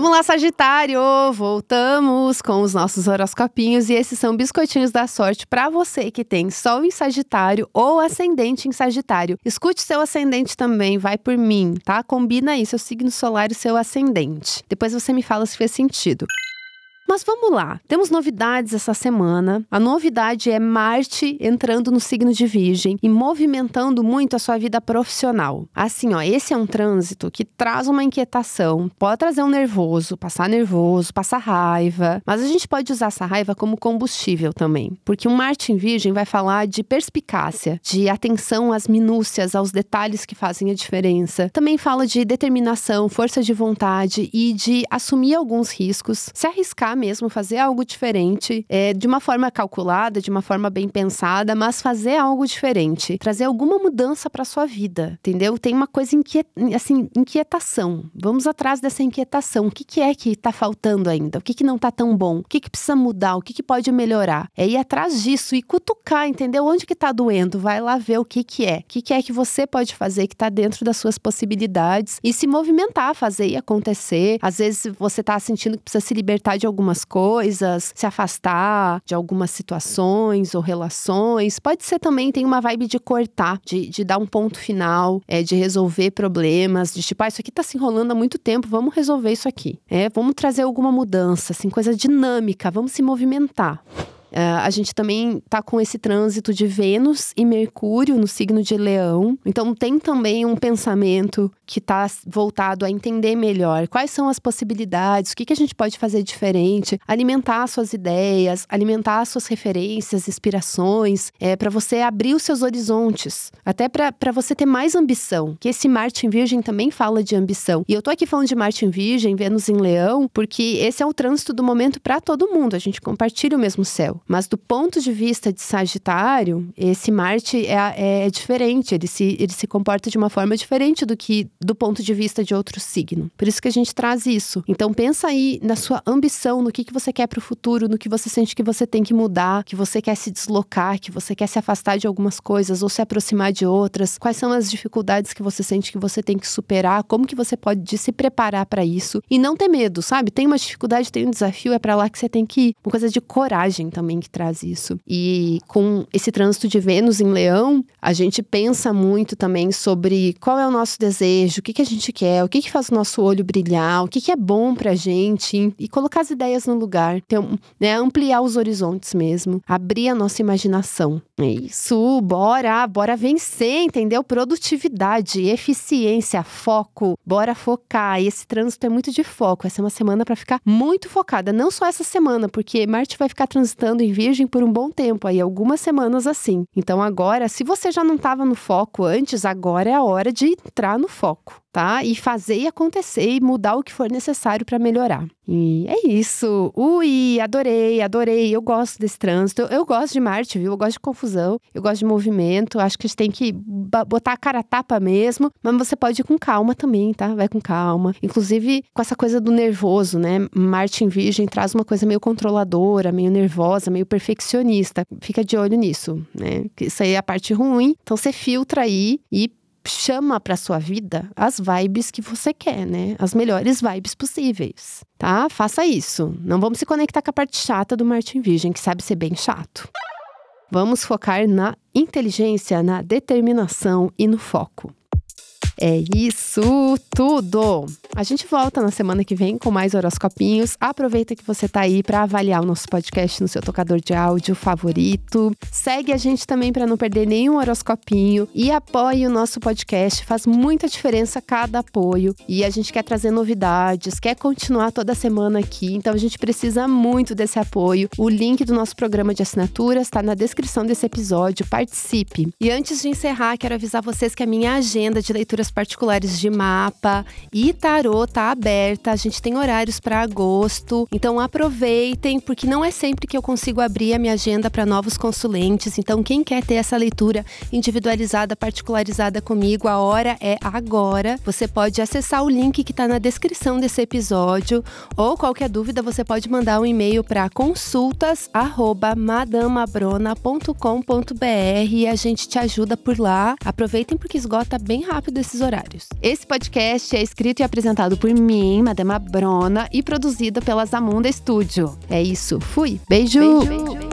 Vamos lá, Sagitário! Voltamos com os nossos horoscopinhos e esses são biscoitinhos da sorte para você que tem Sol em Sagitário ou ascendente em Sagitário. Escute seu ascendente também, vai por mim, tá? Combina aí seu signo solar e seu ascendente. Depois você me fala se fez sentido. Mas vamos lá, temos novidades essa semana. A novidade é Marte entrando no signo de Virgem e movimentando muito a sua vida profissional. Assim, ó, esse é um trânsito que traz uma inquietação, pode trazer um nervoso, passar nervoso, passar raiva, mas a gente pode usar essa raiva como combustível também, porque um Marte em Virgem vai falar de perspicácia, de atenção às minúcias, aos detalhes que fazem a diferença. Também fala de determinação, força de vontade e de assumir alguns riscos, se arriscar mesmo, fazer algo diferente, é, de uma forma calculada, de uma forma bem pensada, mas fazer algo diferente, trazer alguma mudança para sua vida, entendeu? Tem uma coisa inquiet, assim, inquietação. Vamos atrás dessa inquietação. O que, que é que está faltando ainda? O que, que não está tão bom? O que, que precisa mudar? O que, que pode melhorar? É ir atrás disso e cutucar, entendeu? Onde que está doendo? Vai lá ver o que, que é. O que, que é que você pode fazer que está dentro das suas possibilidades e se movimentar, fazer e acontecer. Às vezes você está sentindo que precisa se libertar de alguma algumas coisas, se afastar de algumas situações ou relações. Pode ser também, tem uma vibe de cortar, de, de dar um ponto final, é, de resolver problemas, de tipo, ah, isso aqui tá se enrolando há muito tempo, vamos resolver isso aqui. É, vamos trazer alguma mudança, assim, coisa dinâmica, vamos se movimentar. Uh, a gente também tá com esse trânsito de Vênus e Mercúrio no signo de Leão. Então tem também um pensamento que está voltado a entender melhor quais são as possibilidades, o que, que a gente pode fazer diferente, alimentar suas ideias, alimentar suas referências, inspirações, é, para você abrir os seus horizontes, até para você ter mais ambição. Que esse Marte em Virgem também fala de ambição. E eu tô aqui falando de Marte em Virgem, Vênus em Leão, porque esse é o trânsito do momento para todo mundo. A gente compartilha o mesmo céu. Mas do ponto de vista de Sagitário, esse Marte é, é diferente, ele se, ele se comporta de uma forma diferente do que do ponto de vista de outro signo. Por isso que a gente traz isso. Então pensa aí na sua ambição, no que, que você quer para o futuro, no que você sente que você tem que mudar, que você quer se deslocar, que você quer se afastar de algumas coisas ou se aproximar de outras. Quais são as dificuldades que você sente que você tem que superar? Como que você pode se preparar para isso? E não ter medo, sabe? Tem uma dificuldade, tem um desafio, é para lá que você tem que ir. Uma coisa de coragem também que traz isso. E com esse trânsito de Vênus em Leão, a gente pensa muito também sobre qual é o nosso desejo, o que, que a gente quer, o que, que faz o nosso olho brilhar, o que, que é bom pra gente e colocar as ideias no lugar, ter, né, ampliar os horizontes mesmo, abrir a nossa imaginação. É isso, bora, bora vencer, entendeu? Produtividade, eficiência, foco, bora focar. E esse trânsito é muito de foco. Essa é uma semana para ficar muito focada, não só essa semana, porque Marte vai ficar transitando em Virgem por um bom tempo, aí algumas semanas assim. Então agora, se você já não estava no foco antes, agora é a hora de entrar no foco tá? E fazer e acontecer e mudar o que for necessário para melhorar. E é isso. Ui, adorei, adorei. Eu gosto desse trânsito. Eu, gosto de Marte, viu? Eu gosto de confusão, eu gosto de movimento. Acho que a gente tem que botar a cara a tapa mesmo, mas você pode ir com calma também, tá? Vai com calma. Inclusive com essa coisa do nervoso, né? Marte em Virgem traz uma coisa meio controladora, meio nervosa, meio perfeccionista. Fica de olho nisso, né? Isso aí é a parte ruim. Então você filtra aí e chama para sua vida as vibes que você quer, né? As melhores vibes possíveis, tá? Faça isso. Não vamos se conectar com a parte chata do Martin Virgem, que sabe ser bem chato. Vamos focar na inteligência, na determinação e no foco. É isso tudo! A gente volta na semana que vem com mais horoscopinhos. Aproveita que você tá aí para avaliar o nosso podcast no seu tocador de áudio favorito. Segue a gente também para não perder nenhum horoscopinho e apoie o nosso podcast. Faz muita diferença cada apoio e a gente quer trazer novidades, quer continuar toda semana aqui, então a gente precisa muito desse apoio. O link do nosso programa de assinaturas está na descrição desse episódio. Participe. E antes de encerrar, quero avisar vocês que a minha agenda de leituras particulares de mapa e tarô tá aberta. A gente tem horários para agosto, então aproveitem, porque não é sempre que eu consigo abrir a minha agenda para novos consulentes. Então, quem quer ter essa leitura individualizada, particularizada comigo, a hora é agora. Você pode acessar o link que está na descrição desse episódio, ou qualquer dúvida, você pode mandar um e-mail para consultas@madamabrona.com.br e a gente te ajuda por lá. Aproveitem porque esgota bem rápido esses horários. Esse podcast é escrito e apresentado por mim, Madema Brona, e produzido pela Zamunda Studio. É isso, fui. Beijo. Beijo.